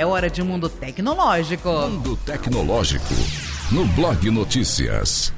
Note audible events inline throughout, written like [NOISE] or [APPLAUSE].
É hora de Mundo Tecnológico. Mundo Tecnológico, no Blog Notícias.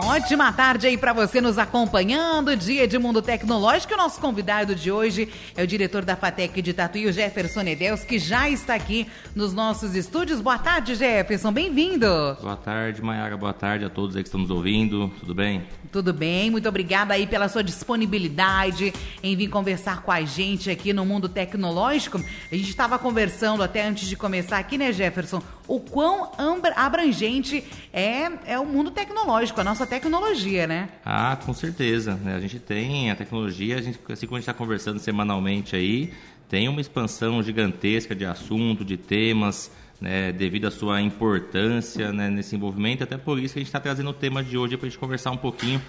Ótima tarde aí para você nos acompanhando. Dia de Mundo Tecnológico. O nosso convidado de hoje é o diretor da FATEC de Tatuí, o Jefferson Nedeus, que já está aqui nos nossos estúdios. Boa tarde, Jefferson. Bem-vindo. Boa tarde, Mayara. Boa tarde a todos aí que estão nos ouvindo. Tudo bem? Tudo bem. Muito obrigada aí pela sua disponibilidade em vir conversar com a gente aqui no Mundo Tecnológico. A gente estava conversando até antes de começar aqui, né, Jefferson? O quão abrangente é, é o mundo tecnológico, a nossa tecnologia, né? Ah, com certeza. Né? A gente tem a tecnologia, a gente, assim como a gente está conversando semanalmente aí, tem uma expansão gigantesca de assunto, de temas, né, devido à sua importância né, nesse envolvimento. Até por isso que a gente está trazendo o tema de hoje para a gente conversar um pouquinho,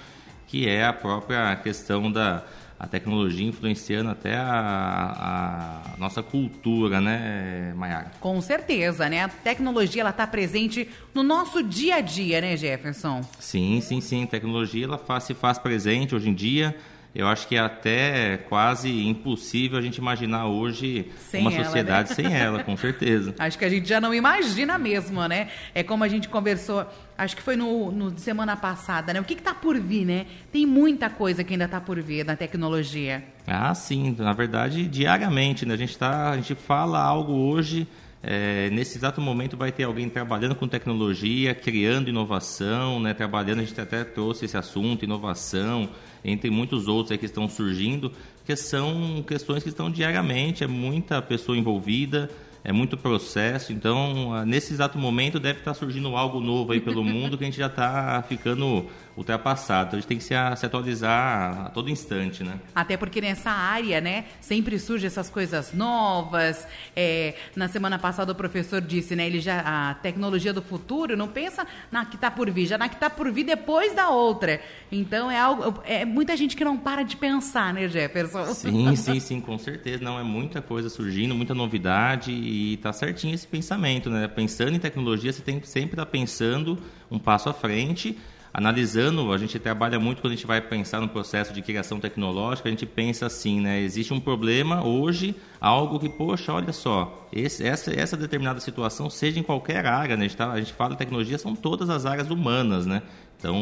que é a própria questão da a tecnologia influenciando até a, a nossa cultura, né, Mayara? Com certeza, né? A tecnologia ela está presente no nosso dia a dia, né, Jefferson? Sim, sim, sim. A tecnologia ela faz, se faz presente hoje em dia. Eu acho que é até quase impossível a gente imaginar hoje sem uma ela, sociedade né? sem ela, com [LAUGHS] certeza. Acho que a gente já não imagina mesmo, né? É como a gente conversou, acho que foi no, no semana passada, né? O que está por vir, né? Tem muita coisa que ainda está por vir na tecnologia. Ah, sim. Na verdade, diariamente, né? A gente, tá, a gente fala algo hoje... É, nesse exato momento vai ter alguém trabalhando com tecnologia, criando inovação, né, trabalhando, a gente até trouxe esse assunto, inovação, entre muitos outros que estão surgindo, que são questões que estão diariamente, é muita pessoa envolvida, é muito processo, então nesse exato momento deve estar surgindo algo novo aí pelo mundo que a gente já está ficando ultrapassado. Então a gente tem que se, se, atualizar a todo instante, né? Até porque nessa área, né, sempre surgem essas coisas novas. É, na semana passada o professor disse, né, ele já a tecnologia do futuro não pensa na que está por vir, já na que está por vir depois da outra. Então é algo, é muita gente que não para de pensar, né, Jefferson? Sim, [LAUGHS] sim, sim, com certeza. Não é muita coisa surgindo, muita novidade e tá certinho esse pensamento, né? Pensando em tecnologia, você tem que sempre estar tá pensando um passo à frente analisando, a gente trabalha muito quando a gente vai pensar no processo de criação tecnológica, a gente pensa assim, né? Existe um problema hoje, algo que, poxa, olha só, esse, essa, essa determinada situação, seja em qualquer área, né? A gente, tá, a gente fala tecnologia, são todas as áreas humanas, né? Então,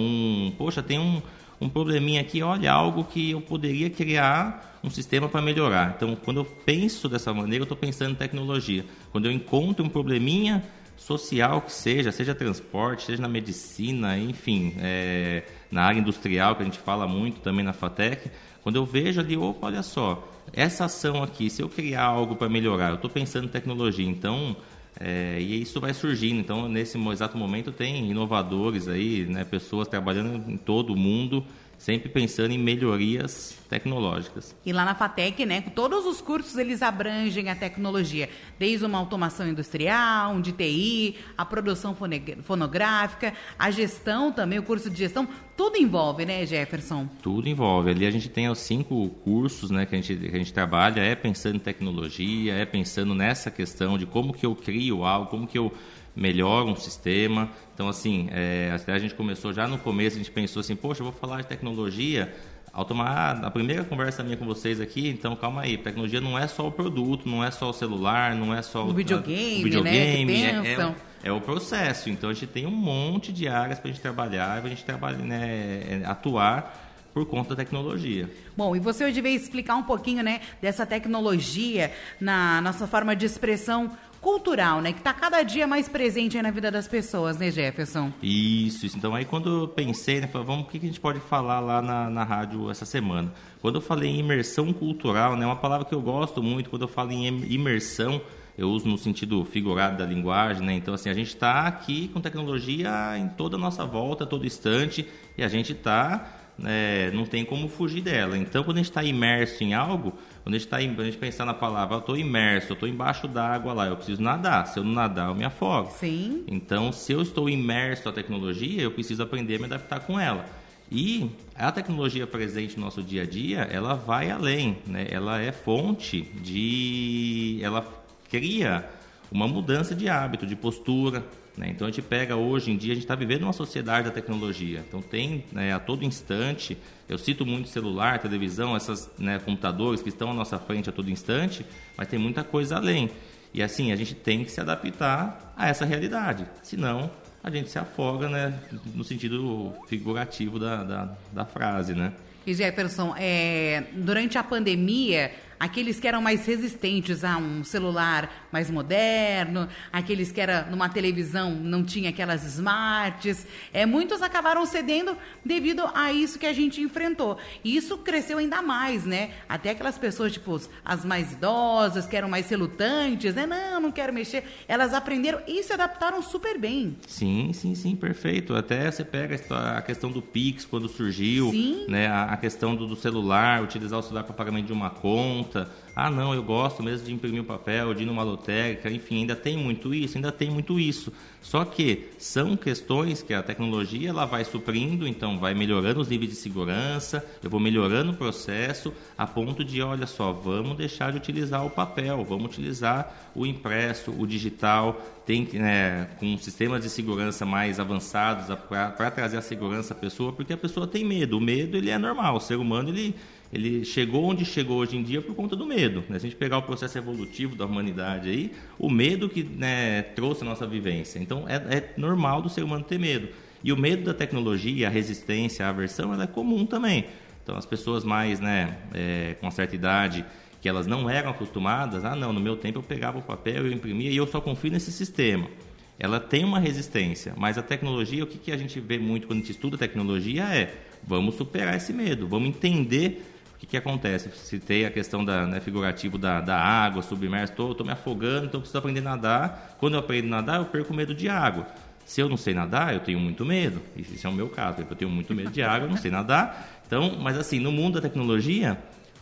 poxa, tem um, um probleminha aqui, olha, algo que eu poderia criar um sistema para melhorar. Então, quando eu penso dessa maneira, eu estou pensando em tecnologia. Quando eu encontro um probleminha social que seja, seja transporte, seja na medicina, enfim, é, na área industrial, que a gente fala muito também na FATEC, quando eu vejo ali, opa, olha só, essa ação aqui, se eu criar algo para melhorar, eu estou pensando em tecnologia, então é, e isso vai surgindo. Então, nesse exato momento, tem inovadores aí, né, pessoas trabalhando em todo o mundo, sempre pensando em melhorias tecnológicas. E lá na FATEC, né, todos os cursos eles abrangem a tecnologia, desde uma automação industrial, um de TI, a produção fonográfica, a gestão também, o curso de gestão, tudo envolve, né, Jefferson? Tudo envolve. Ali a gente tem os cinco cursos, né, que a gente, que a gente trabalha, é pensando em tecnologia, é pensando nessa questão de como que eu crio algo, como que eu melhoro um sistema. Então, assim, é, a gente começou já no começo, a gente pensou assim, poxa, eu vou falar de tecnologia, ao tomar a primeira conversa minha com vocês aqui, então calma aí, tecnologia não é só o produto, não é só o celular, não é só o, o videogame, o videogame né, é, é, é, o processo. Então a gente tem um monte de áreas para a gente trabalhar, para a gente trabalhar, né, é, atuar por conta da tecnologia. Bom, e você hoje veio explicar um pouquinho, né, dessa tecnologia na nossa forma de expressão cultural, né? Que está cada dia mais presente na vida das pessoas, né, Jefferson? Isso, isso. Então aí quando eu pensei, né, falei, vamos, o que a gente pode falar lá na, na rádio essa semana? Quando eu falei em imersão cultural, né, é uma palavra que eu gosto muito, quando eu falo em imersão, eu uso no sentido figurado da linguagem, né? Então, assim, a gente está aqui com tecnologia em toda a nossa volta, todo instante, e a gente está é, não tem como fugir dela. Então, quando a gente está imerso em algo, quando a gente, tá, a gente pensar na palavra, eu estou imerso, eu estou embaixo d'água lá, eu preciso nadar. Se eu não nadar, eu me afogo. Sim. Então, se eu estou imerso na tecnologia, eu preciso aprender a me adaptar com ela. E a tecnologia presente no nosso dia a dia, ela vai além, né? Ela é fonte de... Ela cria uma mudança de hábito, de postura, né? Então a gente pega hoje em dia, a gente está vivendo uma sociedade da tecnologia. Então tem né, a todo instante, eu cito muito celular, televisão, esses né, computadores que estão à nossa frente a todo instante, mas tem muita coisa além. E assim, a gente tem que se adaptar a essa realidade. Senão, a gente se afoga, né? No sentido figurativo da, da, da frase, né? E Jefferson, é, durante a pandemia, aqueles que eram mais resistentes a um celular mais moderno, aqueles que era numa televisão não tinha aquelas smarts, é, muitos acabaram cedendo devido a isso que a gente enfrentou. E isso cresceu ainda mais, né? Até aquelas pessoas, tipo, as mais idosas, que eram mais relutantes, né? Não, não quero mexer. Elas aprenderam e se adaptaram super bem. Sim, sim, sim, perfeito. Até você pega a questão do Pix quando surgiu, sim. né? A questão do, do celular, utilizar o celular para pagamento de uma conta. Ah, não, eu gosto mesmo de imprimir o papel, de ir numa lotérica, enfim, ainda tem muito isso, ainda tem muito isso. Só que são questões que a tecnologia ela vai suprindo, então vai melhorando os níveis de segurança, eu vou melhorando o processo, a ponto de, olha só, vamos deixar de utilizar o papel, vamos utilizar o impresso, o digital, tem né, com sistemas de segurança mais avançados para trazer a segurança à pessoa, porque a pessoa tem medo. O medo ele é normal, o ser humano ele ele chegou onde chegou hoje em dia por conta do medo. Né? Se a gente pegar o processo evolutivo da humanidade aí, o medo que né, trouxe a nossa vivência. Então, é, é, normal do ser humano ter medo. E o medo da tecnologia, a resistência, a aversão, ela é comum também. Então, as pessoas mais né, é, com certa idade, que elas não eram acostumadas, ah, não, no meu tempo eu pegava o papel, eu imprimia e eu só confio nesse sistema. Ela tem uma resistência, mas a tecnologia, o que, que a gente vê muito quando a gente estuda tecnologia é, vamos superar esse medo, vamos entender o que, que acontece? Citei a questão da, né, figurativo da, da água, submerso, estou me afogando, então preciso aprender a nadar. Quando eu aprendo a nadar, eu perco medo de água. Se eu não sei nadar, eu tenho muito medo. Isso é o meu caso, eu tenho muito medo de água, eu não sei nadar. Então, mas assim, no mundo da tecnologia,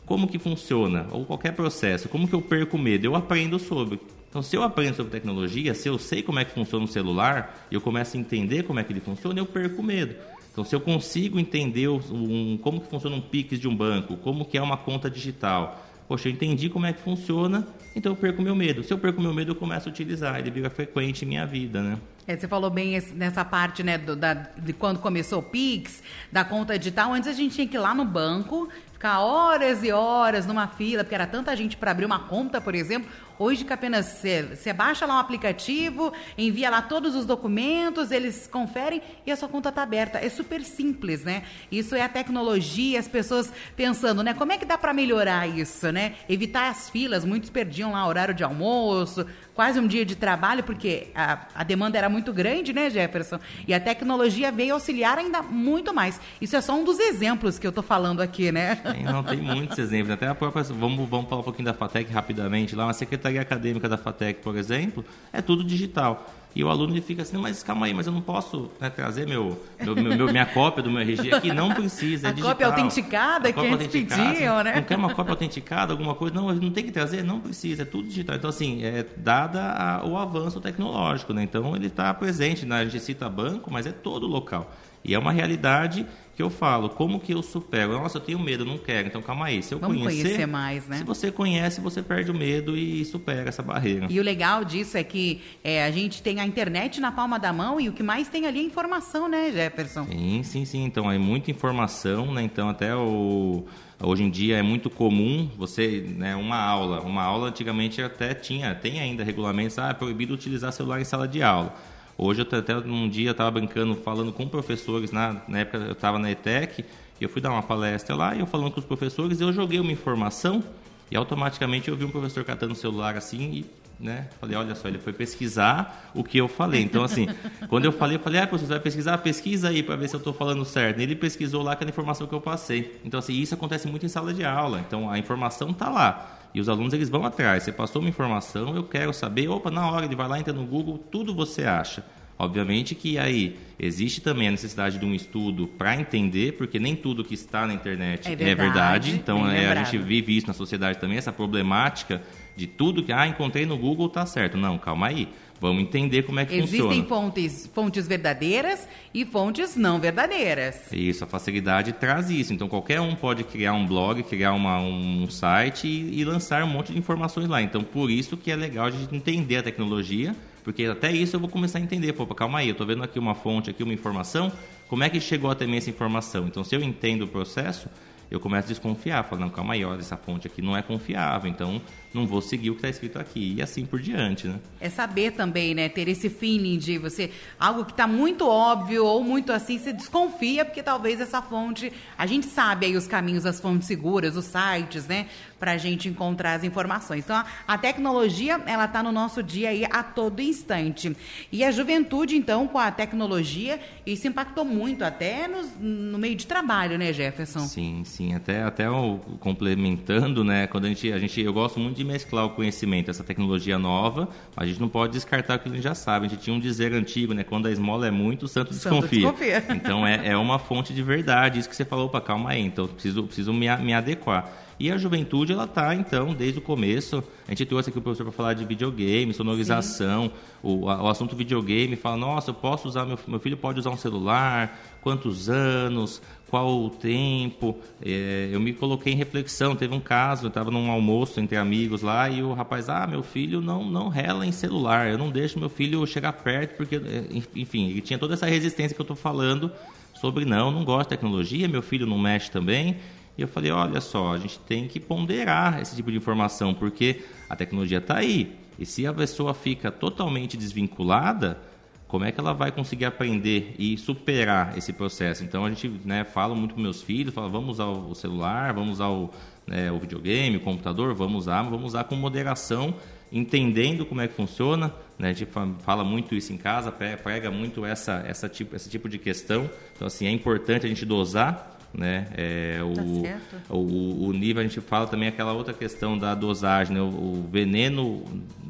como que funciona? Ou qualquer processo, como que eu perco medo? Eu aprendo sobre. Então, se eu aprendo sobre tecnologia, se eu sei como é que funciona um celular, eu começo a entender como é que ele funciona, eu perco medo. Então, se eu consigo entender um, como que funciona um PIX de um banco, como que é uma conta digital, poxa, eu entendi como é que funciona, então eu perco meu medo. Se eu perco meu medo, eu começo a utilizar, ele vira frequente em minha vida, né? É, você falou bem esse, nessa parte, né, do, da, de quando começou o Pix, da conta digital. Antes a gente tinha que ir lá no banco, ficar horas e horas numa fila, porque era tanta gente para abrir uma conta, por exemplo. Hoje que apenas você, baixa lá um aplicativo, envia lá todos os documentos, eles conferem e a sua conta está aberta. É super simples, né? Isso é a tecnologia, as pessoas pensando, né? Como é que dá para melhorar isso, né? Evitar as filas, muitos perdiam lá horário de almoço, quase um dia de trabalho, porque a, a demanda era muito grande, né, Jefferson? E a tecnologia veio auxiliar ainda muito mais. Isso é só um dos exemplos que eu estou falando aqui, né? Tem, não, tem muitos exemplos. Até a própria. Vamos, vamos falar um pouquinho da FATEC rapidamente. Lá, uma secretaria acadêmica da FATEC, por exemplo, é tudo digital. E o aluno ele fica assim, mas calma aí, mas eu não posso né, trazer meu, meu, meu, minha cópia do meu RG aqui? Não precisa, é a digital. cópia autenticada a que eles pediam, né? Não quer uma cópia autenticada, alguma coisa? Não, não tem que trazer? Não precisa, é tudo digital. Então, assim, é dada a, o avanço tecnológico, né? Então, ele está presente, né? a gente cita banco, mas é todo local. E é uma realidade que eu falo, como que eu supero? Nossa, eu tenho medo, não quero. Então calma aí, se eu Vamos conhecer, conhecer mais, né? Se você conhece, você perde o medo e supera essa barreira. E o legal disso é que é, a gente tem a internet na palma da mão e o que mais tem ali é informação, né, Jefferson? Sim, sim, sim. Então é muita informação, né? Então até o hoje em dia é muito comum você, né, uma aula, uma aula antigamente até tinha, tem ainda regulamentos, ah, é proibido utilizar celular em sala de aula. Hoje, eu até um dia estava brincando, falando com professores, na, na época eu estava na ETEC, eu fui dar uma palestra lá, e eu falando com os professores, eu joguei uma informação, e automaticamente eu vi um professor catando o celular assim, e né, falei, olha só, ele foi pesquisar o que eu falei. Então, assim, [LAUGHS] quando eu falei, eu falei, ah, professor, vai pesquisar? Pesquisa aí para ver se eu estou falando certo. Ele pesquisou lá aquela informação que eu passei. Então, assim, isso acontece muito em sala de aula. Então, a informação está lá. E os alunos eles vão atrás. Você passou uma informação, eu quero saber. Opa, na hora ele vai lá, entra no Google, tudo você acha. Obviamente que aí existe também a necessidade de um estudo para entender, porque nem tudo que está na internet é verdade. É verdade. Então é, a gente vive isso na sociedade também, essa problemática de tudo que ah, encontrei no Google tá certo. Não, calma aí. Vamos entender como é que Existem funciona. Existem fontes, fontes verdadeiras e fontes não verdadeiras. Isso, a facilidade traz isso. Então, qualquer um pode criar um blog, criar uma, um site e, e lançar um monte de informações lá. Então, por isso que é legal a gente entender a tecnologia, porque até isso eu vou começar a entender. Pô, calma aí, eu estou vendo aqui uma fonte, aqui uma informação, como é que chegou até mim essa informação? Então, se eu entendo o processo, eu começo a desconfiar, falo, não, calma aí, olha, essa fonte aqui não é confiável, então não vou seguir o que está escrito aqui, e assim por diante, né? É saber também, né, ter esse feeling de você, algo que está muito óbvio ou muito assim, você desconfia, porque talvez essa fonte, a gente sabe aí os caminhos das fontes seguras, os sites, né, para a gente encontrar as informações. Então, a, a tecnologia, ela está no nosso dia aí a todo instante. E a juventude, então, com a tecnologia, isso impactou muito até no, no meio de trabalho, né, Jefferson? Sim, sim. Até, até o, complementando, né, quando a gente, a gente, eu gosto muito de mesclar o conhecimento, essa tecnologia nova, a gente não pode descartar o que a gente já sabe. A gente tinha um dizer antigo, né, quando a esmola é muito, o santo, santo desconfia. desconfia. Então, é, é uma fonte de verdade. Isso que você falou, opa, calma aí, então preciso, preciso me, me adequar. E a juventude, ela está, então, desde o começo. A gente trouxe aqui o professor para falar de videogame, sonorização. O, a, o assunto videogame fala: nossa, eu posso usar, meu, meu filho pode usar um celular, quantos anos, qual o tempo. É, eu me coloquei em reflexão. Teve um caso, eu estava num almoço entre amigos lá e o rapaz, ah, meu filho não, não rela em celular, eu não deixo meu filho chegar perto, porque, é, enfim, ele tinha toda essa resistência que eu estou falando sobre não, não gosto de tecnologia, meu filho não mexe também. E eu falei, olha só, a gente tem que ponderar esse tipo de informação, porque a tecnologia está aí. E se a pessoa fica totalmente desvinculada, como é que ela vai conseguir aprender e superar esse processo? Então a gente né, fala muito com meus filhos, fala, vamos usar o celular, vamos usar o, né, o videogame, o computador, vamos usar, vamos usar com moderação, entendendo como é que funciona. Né? A gente fala muito isso em casa, prega muito essa, essa tipo, esse tipo de questão. Então assim, é importante a gente dosar né? É, o, tá o, o, nível, a gente fala também aquela outra questão da dosagem, né? o, o, veneno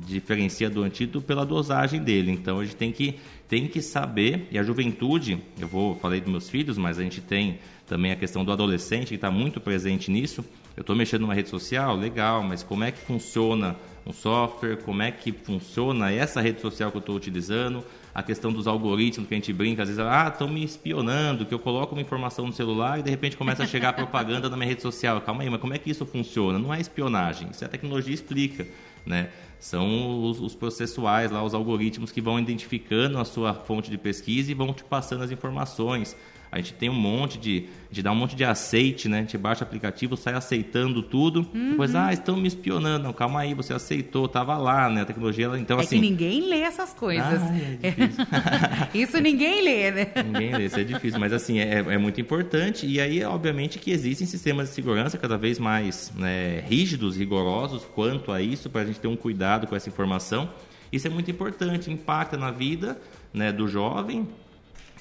diferencia do antídoto pela dosagem dele. Então, a gente tem que, tem que saber, e a juventude, eu vou falei dos meus filhos, mas a gente tem também a questão do adolescente, que está muito presente nisso. Eu estou mexendo numa rede social, legal, mas como é que funciona um software, como é que funciona essa rede social que eu estou utilizando, a questão dos algoritmos que a gente brinca, às vezes, ah, estão me espionando, que eu coloco uma informação no celular e de repente começa a chegar [LAUGHS] propaganda na minha rede social. Calma aí, mas como é que isso funciona? Não é espionagem, isso é a tecnologia explica, né? São os, os processuais lá, os algoritmos que vão identificando a sua fonte de pesquisa e vão te passando as informações. A gente tem um monte de. de dar um monte de aceite, né? A gente baixa o aplicativo, sai aceitando tudo. Uhum. Depois, ah, estão me espionando. Não, calma aí, você aceitou, tava lá, né? A tecnologia, então é assim. Que ninguém lê essas coisas. Ah, é [LAUGHS] isso ninguém lê, né? Ninguém lê, isso é difícil. Mas assim, é, é muito importante. E aí, obviamente, que existem sistemas de segurança cada vez mais né, rígidos, rigorosos quanto a isso, para a gente ter um cuidado com essa informação. Isso é muito importante, impacta na vida né, do jovem,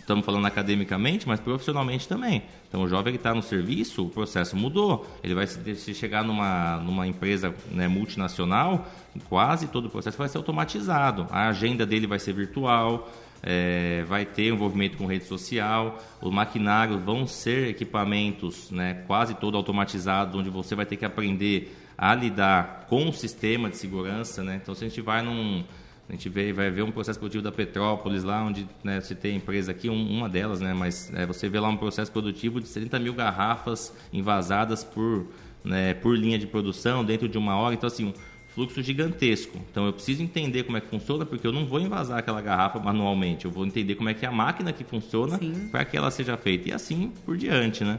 estamos falando academicamente, mas profissionalmente também. Então, o jovem que está no serviço, o processo mudou. Ele vai se chegar numa, numa empresa né, multinacional, quase todo o processo vai ser automatizado. A agenda dele vai ser virtual, é, vai ter envolvimento com rede social, os maquinários vão ser equipamentos né, quase todo automatizados, onde você vai ter que aprender a lidar com o sistema de segurança. Né? Então, se a gente vai num a gente vê, vai ver um processo produtivo da Petrópolis, lá onde né, você tem empresa aqui, um, uma delas, né, mas é, você vê lá um processo produtivo de 70 mil garrafas envasadas por, né, por linha de produção dentro de uma hora. Então, assim, um fluxo gigantesco. Então, eu preciso entender como é que funciona, porque eu não vou envasar aquela garrafa manualmente. Eu vou entender como é que é a máquina que funciona para que ela seja feita. E assim por diante, né?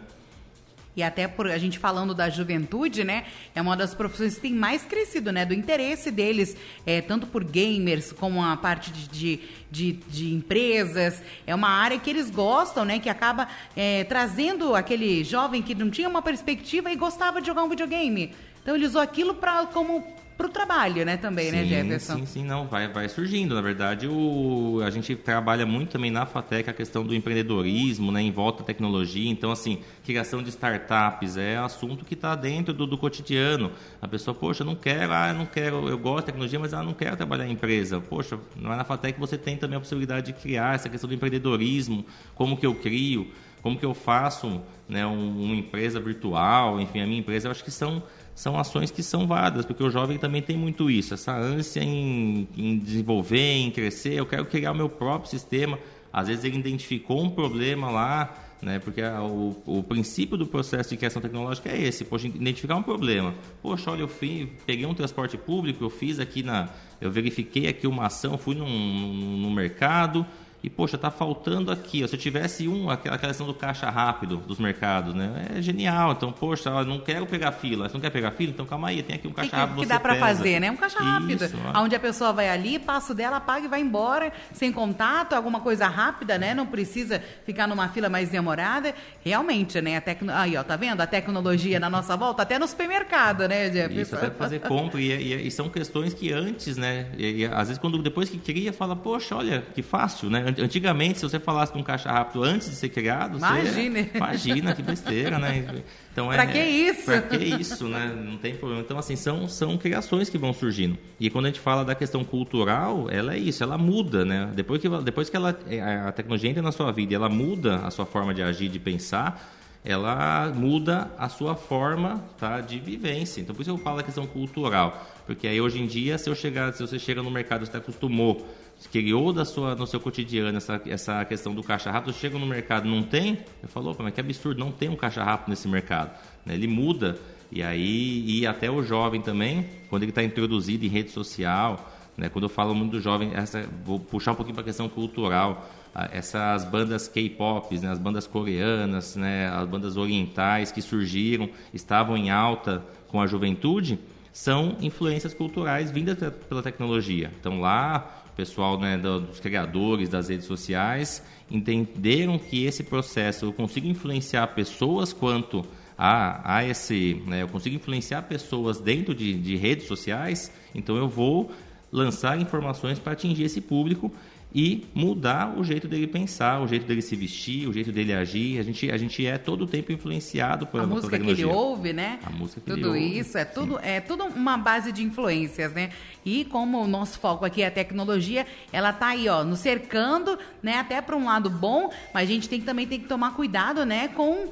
E até por a gente falando da juventude, né? É uma das profissões que tem mais crescido, né? Do interesse deles, é, tanto por gamers como a parte de, de, de, de empresas. É uma área que eles gostam, né? Que acaba é, trazendo aquele jovem que não tinha uma perspectiva e gostava de jogar um videogame. Então ele usou aquilo para como para o trabalho, né, também, né, sim, né, Jefferson? Sim, sim, não, vai, vai surgindo. Na verdade, o, a gente trabalha muito também na FATEC a questão do empreendedorismo, né, em volta à tecnologia. Então, assim, criação de startups é assunto que está dentro do, do, cotidiano. A pessoa, poxa, não quero, ah, não quero, eu gosto de tecnologia, mas ah, não quero trabalhar em empresa. Poxa, não é na FATEC você tem também a possibilidade de criar essa questão do empreendedorismo, como que eu crio, como que eu faço né, um, uma empresa virtual, enfim, a minha empresa, eu acho que são são ações que são válidas, porque o jovem também tem muito isso, essa ânsia em, em desenvolver, em crescer. Eu quero criar o meu próprio sistema. Às vezes ele identificou um problema lá, né? Porque a, o, o, princípio do processo de criação tecnológica é esse, poxa, identificar um problema. Poxa, olha, eu fui, peguei um transporte público, eu fiz aqui na, eu verifiquei aqui uma ação, fui no mercado e, poxa, está faltando aqui. Ó, se eu tivesse um, aquela questão do caixa rápido dos mercados, né? É genial. Então, poxa, eu não quero pegar fila. Você não quer pegar fila? Então, calma aí, tem aqui um caixa que, rápido. Que dá para fazer, né? Um caixa rápido. Isso, onde a pessoa vai ali, passa o dela, paga e vai embora, sem contato, alguma coisa rápida, né? Não precisa ficar numa fila mais demorada. Realmente, né? A tecno... Aí, ó, tá vendo? A tecnologia na nossa volta, até no supermercado, né, Jeff? Isso, até fazer compra. E, e, e, são questões que antes, né? E, às vezes, quando depois que cria, fala, poxa, olha, que fácil, né? Antigamente, se você falasse de um caixa rápido antes de ser criado, imagina, você, [LAUGHS] imagina que besteira, né? Então pra é, que isso? Pra que isso, né? Não tem problema. Então, assim, são, são criações que vão surgindo. E quando a gente fala da questão cultural, ela é isso, ela muda, né? Depois que, depois que ela, é, a tecnologia entra na sua vida e ela muda a sua forma de agir, de pensar, ela muda a sua forma tá, de vivência. Então, por isso eu falo da questão cultural. Porque aí, hoje em dia, se, eu chegar, se você chega no mercado, você acostumou criou da sua, no seu cotidiano essa, essa questão do caixa rápido, chega no mercado não tem, eu falo, mas que absurdo, não tem um caixa rápido nesse mercado. Né? Ele muda, e aí, e até o jovem também, quando ele está introduzido em rede social, né? quando eu falo muito do jovem, essa, vou puxar um pouquinho para a questão cultural, essas bandas K-pop, né? as bandas coreanas, né? as bandas orientais que surgiram, estavam em alta com a juventude, são influências culturais vindas pela tecnologia. Então lá pessoal né, dos criadores das redes sociais entenderam que esse processo eu consigo influenciar pessoas quanto a, a esse, né, eu consigo influenciar pessoas dentro de, de redes sociais, então eu vou lançar informações para atingir esse público e mudar o jeito dele pensar, o jeito dele se vestir, o jeito dele agir. A gente, a gente é todo o tempo influenciado por a música que ele ouve, né? A música que tudo ele isso é tudo é tudo uma base de influências, né? E como o nosso foco aqui é a tecnologia, ela tá aí, ó, nos cercando, né? Até para um lado bom, mas a gente tem também tem que tomar cuidado, né? Com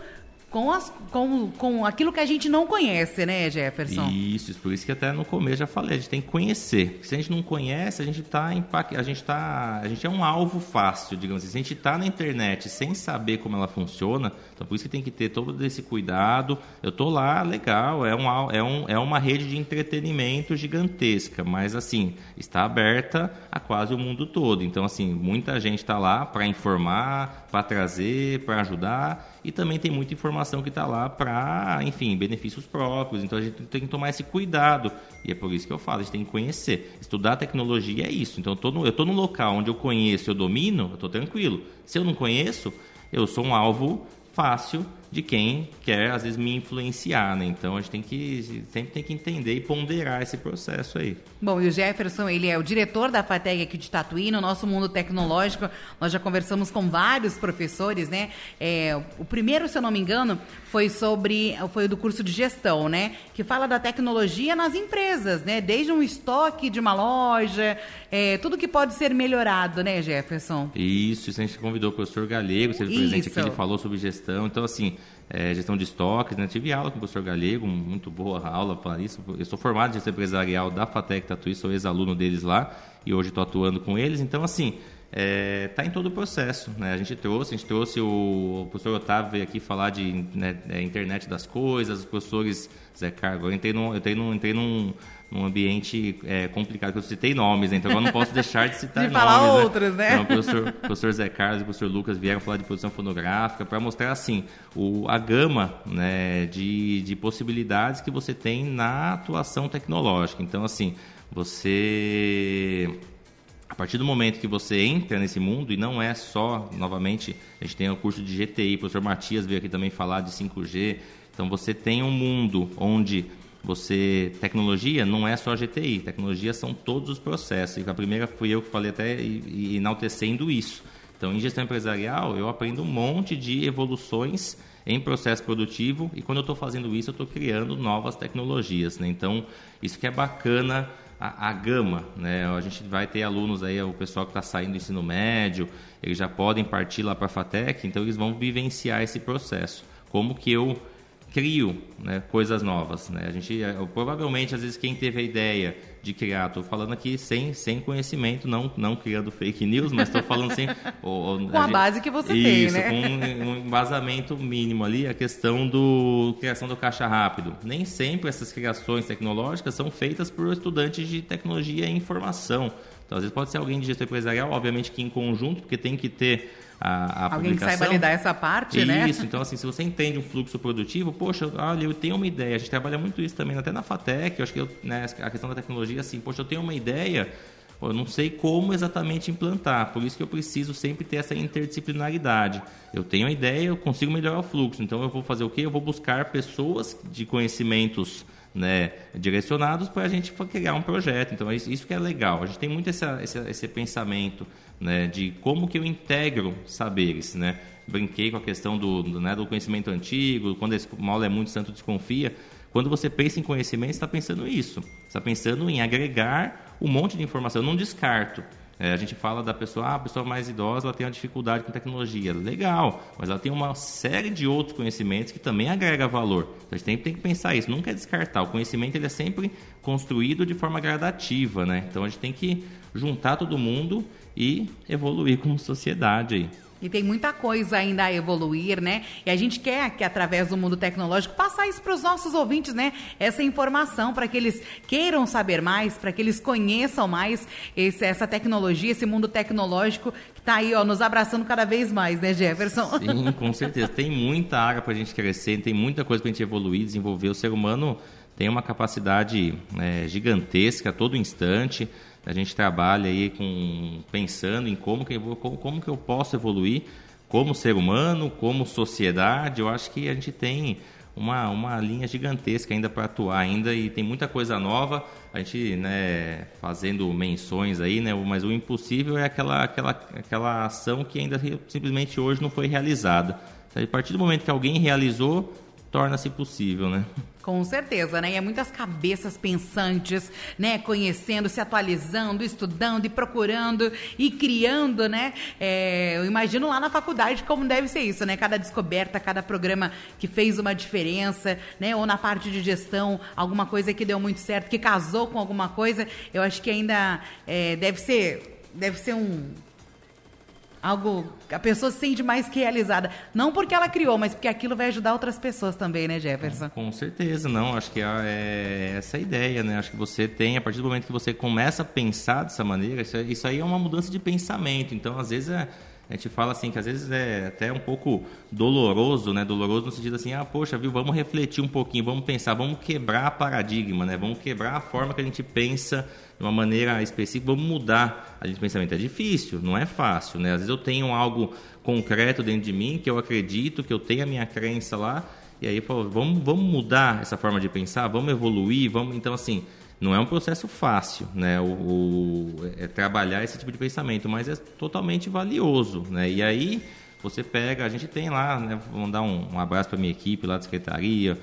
com, as, com, com aquilo que a gente não conhece, né, Jefferson? Isso, por isso que até no começo já falei, a gente tem que conhecer. Se a gente não conhece, a gente tá a gente tá, a gente é um alvo fácil, digamos assim. Se a gente está na internet sem saber como ela funciona, então por isso que tem que ter todo esse cuidado. Eu tô lá, legal, é, um, é, um, é uma rede de entretenimento gigantesca, mas assim, está aberta a quase o mundo todo. Então assim, muita gente está lá para informar, para trazer, para ajudar e também tem muita informação que está lá para, enfim, benefícios próprios. Então a gente tem que tomar esse cuidado. E é por isso que eu falo, a gente tem que conhecer. Estudar tecnologia é isso. Então eu estou num local onde eu conheço, eu domino, eu estou tranquilo. Se eu não conheço, eu sou um alvo fácil de quem quer, às vezes, me influenciar, né? Então, a gente tem que, sempre tem que entender e ponderar esse processo aí. Bom, e o Jefferson, ele é o diretor da FATEG aqui de Tatuí, no nosso mundo tecnológico, nós já conversamos com vários professores, né? É, o primeiro, se eu não me engano, foi sobre, foi do curso de gestão, né? Que fala da tecnologia nas empresas, né? Desde um estoque de uma loja, é, tudo que pode ser melhorado, né, Jefferson? Isso, isso a gente convidou o professor Galego, você presente aqui, ele falou sobre gestão. Então, assim, é, gestão de estoques, né? Tive aula com o professor Galego, muito boa aula para isso. Eu sou formado em gestão empresarial da FATEC Tatuí, sou ex-aluno deles lá e hoje estou atuando com eles. Então, assim, está é, tá em todo o processo. Né? A gente trouxe, a gente trouxe o, o professor Otávio veio aqui falar de né, é, internet das coisas, os professores Zé Cargo. Eu entrei num, eu entrei num, entrei num, num ambiente é, complicado, que eu citei nomes, né? então eu não posso [LAUGHS] deixar de citar de nomes. falar né? outros, né? Então, o professor, professor Zé Carlos e o professor Lucas vieram falar de produção fonográfica para mostrar assim o, a gama né, de, de possibilidades que você tem na atuação tecnológica. Então, assim, você a partir do momento que você entra nesse mundo, e não é só, novamente, a gente tem o curso de GTI, o professor Matias veio aqui também falar de 5G, então você tem um mundo onde você tecnologia não é só GTI, tecnologia são todos os processos. E a primeira fui eu que falei até enaltecendo isso. Então, em gestão empresarial, eu aprendo um monte de evoluções em processo produtivo e quando eu estou fazendo isso, eu estou criando novas tecnologias. Né? Então, isso que é bacana a, a, gama, né? A gente vai ter alunos aí, o pessoal que está saindo do ensino médio, eles já podem partir lá para a FATEC, então eles vão vivenciar esse processo. Como que eu crio né, coisas novas. Né? A gente, é, provavelmente, às vezes, quem teve a ideia de criar, estou falando aqui sem, sem conhecimento, não, não criando fake news, mas estou falando sem... [LAUGHS] ou, com a, a gente, base que você isso, tem, né? com um embasamento mínimo ali, a questão do criação do caixa rápido. Nem sempre essas criações tecnológicas são feitas por estudantes de tecnologia e informação. Então, Então, às vezes pode ser alguém de gestão empresarial, obviamente que em conjunto, porque tem que ter a, a Alguém que publicação. saiba lidar essa parte, isso, né? Isso, então assim, se você entende um fluxo produtivo, poxa, olha, eu tenho uma ideia, a gente trabalha muito isso também, até na FATEC, eu acho que eu, né, a questão da tecnologia, assim, poxa, eu tenho uma ideia, pô, eu não sei como exatamente implantar, por isso que eu preciso sempre ter essa interdisciplinaridade. Eu tenho a ideia, eu consigo melhorar o fluxo, então eu vou fazer o quê? Eu vou buscar pessoas de conhecimentos né, direcionados para a gente criar um projeto. Então, isso, isso que é legal. A gente tem muito esse, esse pensamento né, de como que eu integro saberes. Né? Brinquei com a questão do, do, né, do conhecimento antigo, quando esse mal é muito, santo desconfia. Quando você pensa em conhecimento, está pensando isso. Está pensando em agregar um monte de informação. Eu não descarto. É, a gente fala da pessoa, ah, a pessoa mais idosa ela tem uma dificuldade com tecnologia. Legal, mas ela tem uma série de outros conhecimentos que também agrega valor. Então, a gente tem, tem que pensar isso, nunca é descartar. O conhecimento ele é sempre construído de forma gradativa, né? Então a gente tem que juntar todo mundo e evoluir como sociedade aí. E tem muita coisa ainda a evoluir, né? E a gente quer que, através do mundo tecnológico, passar isso para os nossos ouvintes, né? Essa informação para que eles queiram saber mais, para que eles conheçam mais esse, essa tecnologia, esse mundo tecnológico que está aí, ó, nos abraçando cada vez mais, né, Jefferson? Sim, com certeza. Tem muita área para a gente crescer, tem muita coisa para a gente evoluir, desenvolver. O ser humano tem uma capacidade é, gigantesca a todo instante. A gente trabalha aí com pensando em como que, eu, como, que eu posso evoluir como ser humano, como sociedade. Eu acho que a gente tem uma, uma linha gigantesca ainda para atuar ainda e tem muita coisa nova. A gente, né, fazendo menções aí, né, mas o impossível é aquela, aquela, aquela ação que ainda simplesmente hoje não foi realizada. A partir do momento que alguém realizou, torna-se possível, né? Com certeza, né? E é muitas cabeças pensantes, né? Conhecendo, se atualizando, estudando e procurando e criando, né? É, eu imagino lá na faculdade como deve ser isso, né? Cada descoberta, cada programa que fez uma diferença, né? Ou na parte de gestão, alguma coisa que deu muito certo, que casou com alguma coisa. Eu acho que ainda é, deve ser, deve ser um algo a pessoa se sente mais realizada. Não porque ela criou, mas porque aquilo vai ajudar outras pessoas também, né, Jefferson? Com certeza, não. Acho que é, essa a ideia, né? Acho que você tem, a partir do momento que você começa a pensar dessa maneira, isso, isso aí é uma mudança de pensamento. Então, às vezes, é, a gente fala assim que às vezes é até um pouco doloroso, né? Doloroso no sentido assim, ah, poxa, viu, vamos refletir um pouquinho, vamos pensar, vamos quebrar paradigma, né? Vamos quebrar a forma que a gente pensa de uma maneira específica, vamos mudar a gente pensamento. É difícil, não é fácil, né? Às vezes eu tenho algo concreto dentro de mim que eu acredito, que eu tenho a minha crença lá, e aí, pô, vamos, vamos mudar essa forma de pensar, vamos evoluir, vamos, então assim, não é um processo fácil, né? O, o é trabalhar esse tipo de pensamento, mas é totalmente valioso, né? E aí você pega, a gente tem lá, né? Vou mandar um, um abraço para minha equipe lá da secretaria,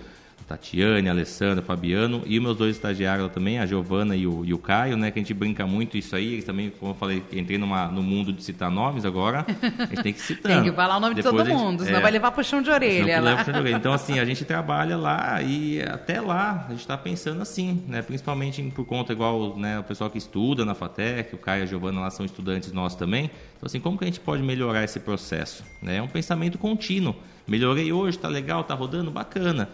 Tatiane, Alessandra, Fabiano e os meus dois estagiários também, a Giovana e o, e o Caio, né? Que a gente brinca muito isso aí. Eles também, como eu falei, entrei numa, no mundo de citar nomes agora. A gente tem que citar. [LAUGHS] tem que falar o nome Depois de todo gente, mundo, senão é, vai levar puxão de orelha. Lá. Puxão de orelha. Então, assim, a [LAUGHS] gente trabalha lá e até lá a gente está pensando assim, né? Principalmente por conta, igual né, o pessoal que estuda na FATEC, o Caio e a Giovana lá são estudantes nossos também. Então, assim, como que a gente pode melhorar esse processo? Né? É um pensamento contínuo. Melhorei hoje, tá legal, tá rodando, bacana.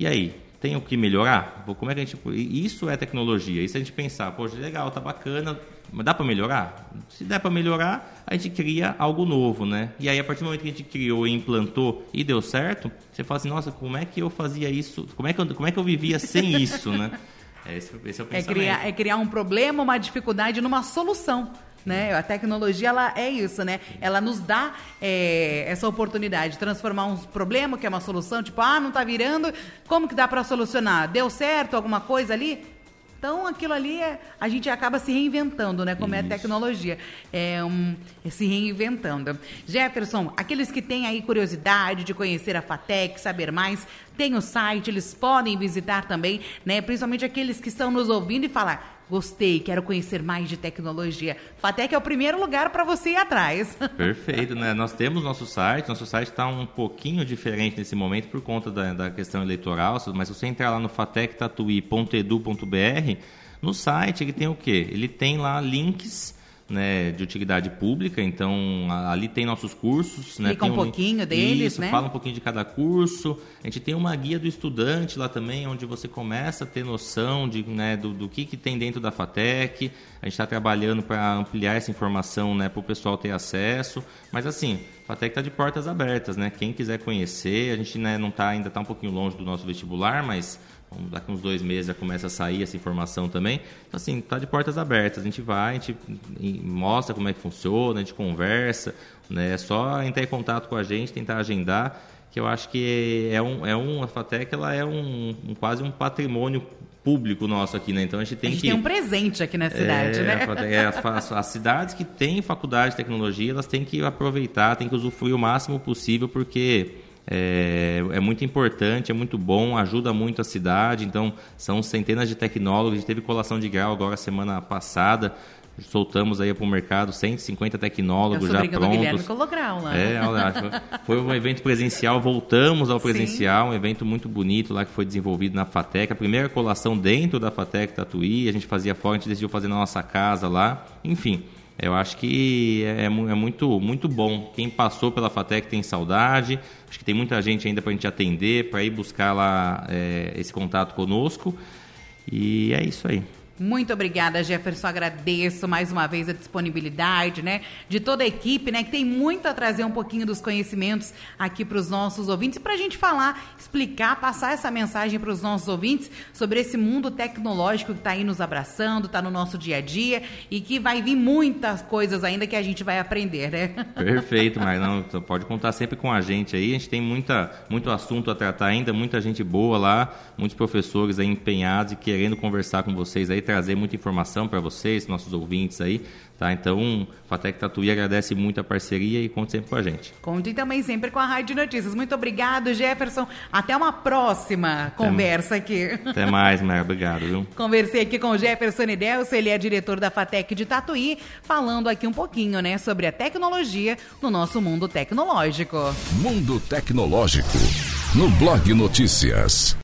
E aí, tem o que melhorar? Como é que a gente. Isso é tecnologia. Isso a gente pensar, poxa, legal, tá bacana, mas dá para melhorar? Se der para melhorar, a gente cria algo novo, né? E aí, a partir do momento que a gente criou e implantou e deu certo, você fala assim, nossa, como é que eu fazia isso? Como é que eu, como é que eu vivia sem isso, né? [LAUGHS] Esse, esse é o pensamento. É criar, é criar um problema, uma dificuldade numa solução né? A tecnologia ela é isso, né? Ela nos dá é, essa oportunidade de transformar um problema que é uma solução, tipo, ah, não está virando, como que dá para solucionar? Deu certo alguma coisa ali? Então, aquilo ali, é, a gente acaba se reinventando, né? Como Isso. é a tecnologia. É, um, é se reinventando. Jefferson, aqueles que têm aí curiosidade de conhecer a FATEC, saber mais, tem o site, eles podem visitar também, né? Principalmente aqueles que estão nos ouvindo e falar Gostei, quero conhecer mais de tecnologia. Fatec é o primeiro lugar para você ir atrás. [LAUGHS] Perfeito, né? Nós temos nosso site, nosso site está um pouquinho diferente nesse momento por conta da, da questão eleitoral, mas se você entrar lá no fatectatuí.edu.br, no site ele tem o quê? Ele tem lá links né, de utilidade pública, então ali tem nossos cursos. Né, Explica um, um pouquinho deles, isso, né? fala um pouquinho de cada curso. A gente tem uma guia do estudante lá também, onde você começa a ter noção de, né, do, do que, que tem dentro da FATEC. A gente está trabalhando para ampliar essa informação né, para o pessoal ter acesso. Mas assim, a FATEC está de portas abertas, né? Quem quiser conhecer, a gente né, não tá, ainda está um pouquinho longe do nosso vestibular, mas daqui uns dois meses já começa a sair essa informação também. Então, assim, está de portas abertas. A gente vai, a gente mostra como é que funciona, a gente conversa. Né? É só entrar em contato com a gente, tentar agendar, que eu acho que é um, é um a FATEC ela é um, um quase um patrimônio público nosso aqui, né? Então a gente tem a gente que tem um presente aqui na cidade, é, né? É, as, as, cidades que têm faculdade de tecnologia, elas têm que aproveitar, têm que usufruir o máximo possível, porque é, é, muito importante, é muito bom, ajuda muito a cidade. Então, são centenas de tecnólogos. A gente teve colação de grau agora semana passada. Soltamos aí para o mercado 150 tecnólogos já prontos. Do Guilherme colou grau lá. É, foi um evento presencial, voltamos ao presencial, Sim. um evento muito bonito lá que foi desenvolvido na FATEC. A primeira colação dentro da FATEC Tatuí, a gente fazia fora, a gente decidiu fazer na nossa casa lá. Enfim, eu acho que é, é, é, muito, muito bom. Quem passou pela FATEC tem saudade. Acho que tem muita gente ainda para a gente atender, para ir buscar lá é, esse contato conosco. E é isso aí. Muito obrigada, Jefferson. Agradeço mais uma vez a disponibilidade, né, de toda a equipe, né, que tem muito a trazer um pouquinho dos conhecimentos aqui para os nossos ouvintes para a gente falar, explicar, passar essa mensagem para os nossos ouvintes sobre esse mundo tecnológico que está aí nos abraçando, está no nosso dia a dia e que vai vir muitas coisas ainda que a gente vai aprender, né? Perfeito, [LAUGHS] mas não pode contar sempre com a gente aí. A gente tem muita, muito assunto a tratar ainda, muita gente boa lá, muitos professores aí empenhados e querendo conversar com vocês aí trazer muita informação para vocês, nossos ouvintes aí, tá? Então, Fatec Tatuí agradece muito a parceria e conte sempre com a gente. Conte também sempre com a Rádio Notícias. Muito obrigado, Jefferson. Até uma próxima Até conversa aqui. Até mais, Maia. Obrigado, viu? [LAUGHS] Conversei aqui com o Jefferson Idelso, ele é diretor da Fatec de Tatuí, falando aqui um pouquinho, né, sobre a tecnologia no nosso mundo tecnológico. Mundo Tecnológico, no Blog Notícias.